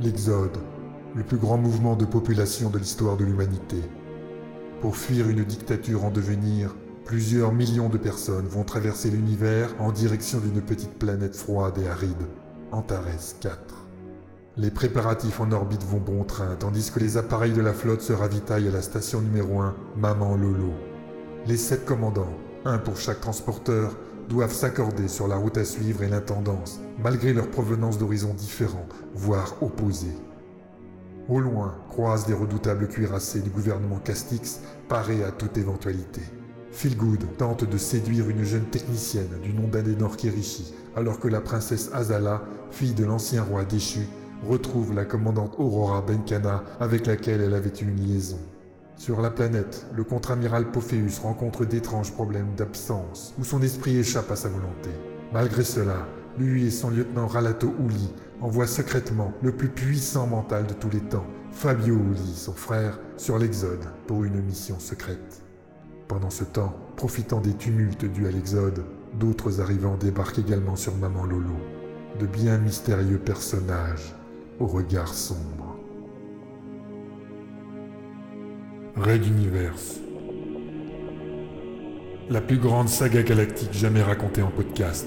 L'Exode, le plus grand mouvement de population de l'histoire de l'humanité. Pour fuir une dictature en devenir, plusieurs millions de personnes vont traverser l'univers en direction d'une petite planète froide et aride, Antares 4. Les préparatifs en orbite vont bon train, tandis que les appareils de la flotte se ravitaillent à la station numéro 1, Maman Lolo. Les sept commandants, un pour chaque transporteur, doivent s'accorder sur la route à suivre et l'intendance, malgré leur provenance d'horizons différents, voire opposés. Au loin, croisent des redoutables cuirassés du gouvernement Castix, parés à toute éventualité. Philgood tente de séduire une jeune technicienne du nom d'Adenor Kirishi, alors que la princesse Azala, fille de l'ancien roi déchu, retrouve la commandante Aurora Benkana avec laquelle elle avait eu une liaison. Sur la planète, le contre-amiral Pophéus rencontre d'étranges problèmes d'absence, où son esprit échappe à sa volonté. Malgré cela, lui et son lieutenant Ralato Uli envoient secrètement le plus puissant mental de tous les temps, Fabio Uli, son frère, sur l'Exode pour une mission secrète. Pendant ce temps, profitant des tumultes dus à l'Exode, d'autres arrivants débarquent également sur Maman Lolo. De bien mystérieux personnages au regard sombre. Red Universe. La plus grande saga galactique jamais racontée en podcast.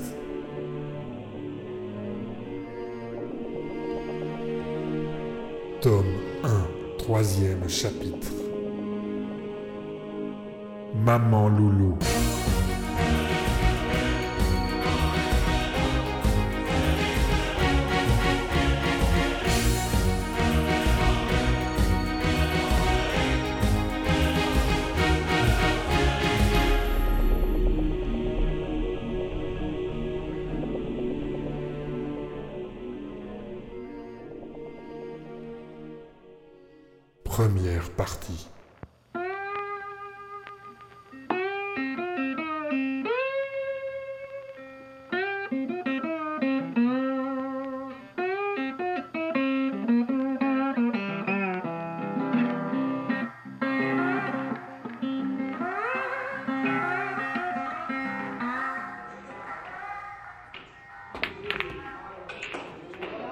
Tome 1, troisième chapitre. Maman Loulou. Première partie.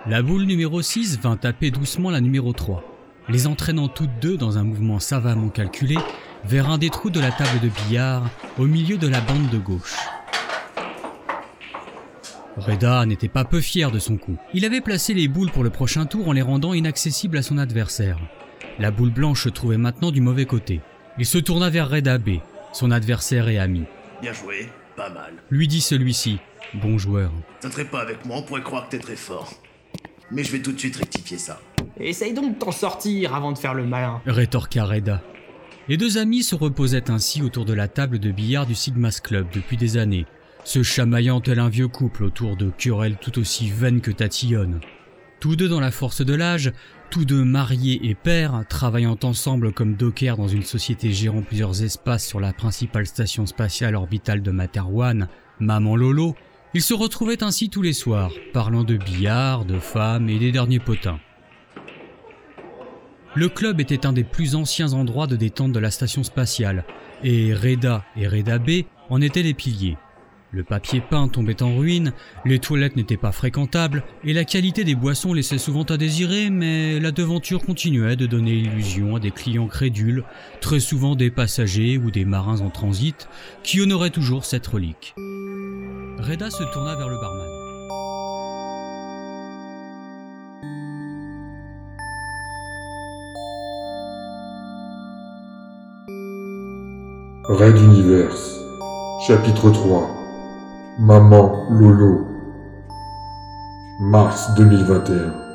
La boule numéro 6 vint taper doucement la numéro 3, les entraînant toutes deux dans un mouvement savamment calculé vers un des trous de la table de billard au milieu de la bande de gauche. Reda n'était pas peu fier de son coup. Il avait placé les boules pour le prochain tour en les rendant inaccessibles à son adversaire. La boule blanche se trouvait maintenant du mauvais côté. Il se tourna vers Reda B, son adversaire et ami. Bien joué, pas mal. Lui dit celui-ci, bon joueur. T'entrais pas avec moi, on pourrait croire que t'es très fort. Mais je vais tout de suite rectifier ça. Essaye donc de t'en sortir avant de faire le malin. rétorqua Reda. Les deux amis se reposaient ainsi autour de la table de billard du Sigma's Club depuis des années, se chamaillant tel un vieux couple autour de querelles tout aussi vaines que tatillonnes. Tous deux dans la force de l'âge, tous deux mariés et pères, travaillant ensemble comme dockers dans une société gérant plusieurs espaces sur la principale station spatiale orbitale de Materwan, Maman Lolo, ils se retrouvaient ainsi tous les soirs, parlant de billard, de femmes et des derniers potins. Le club était un des plus anciens endroits de détente de la station spatiale, et Reda et Reda B en étaient les piliers. Le papier peint tombait en ruine, les toilettes n'étaient pas fréquentables, et la qualité des boissons laissait souvent à désirer, mais la devanture continuait de donner illusion à des clients crédules, très souvent des passagers ou des marins en transit, qui honoraient toujours cette relique. Reda se tourna vers le barman. Red Universe. Chapitre 3. Maman Lolo. Mars 2021.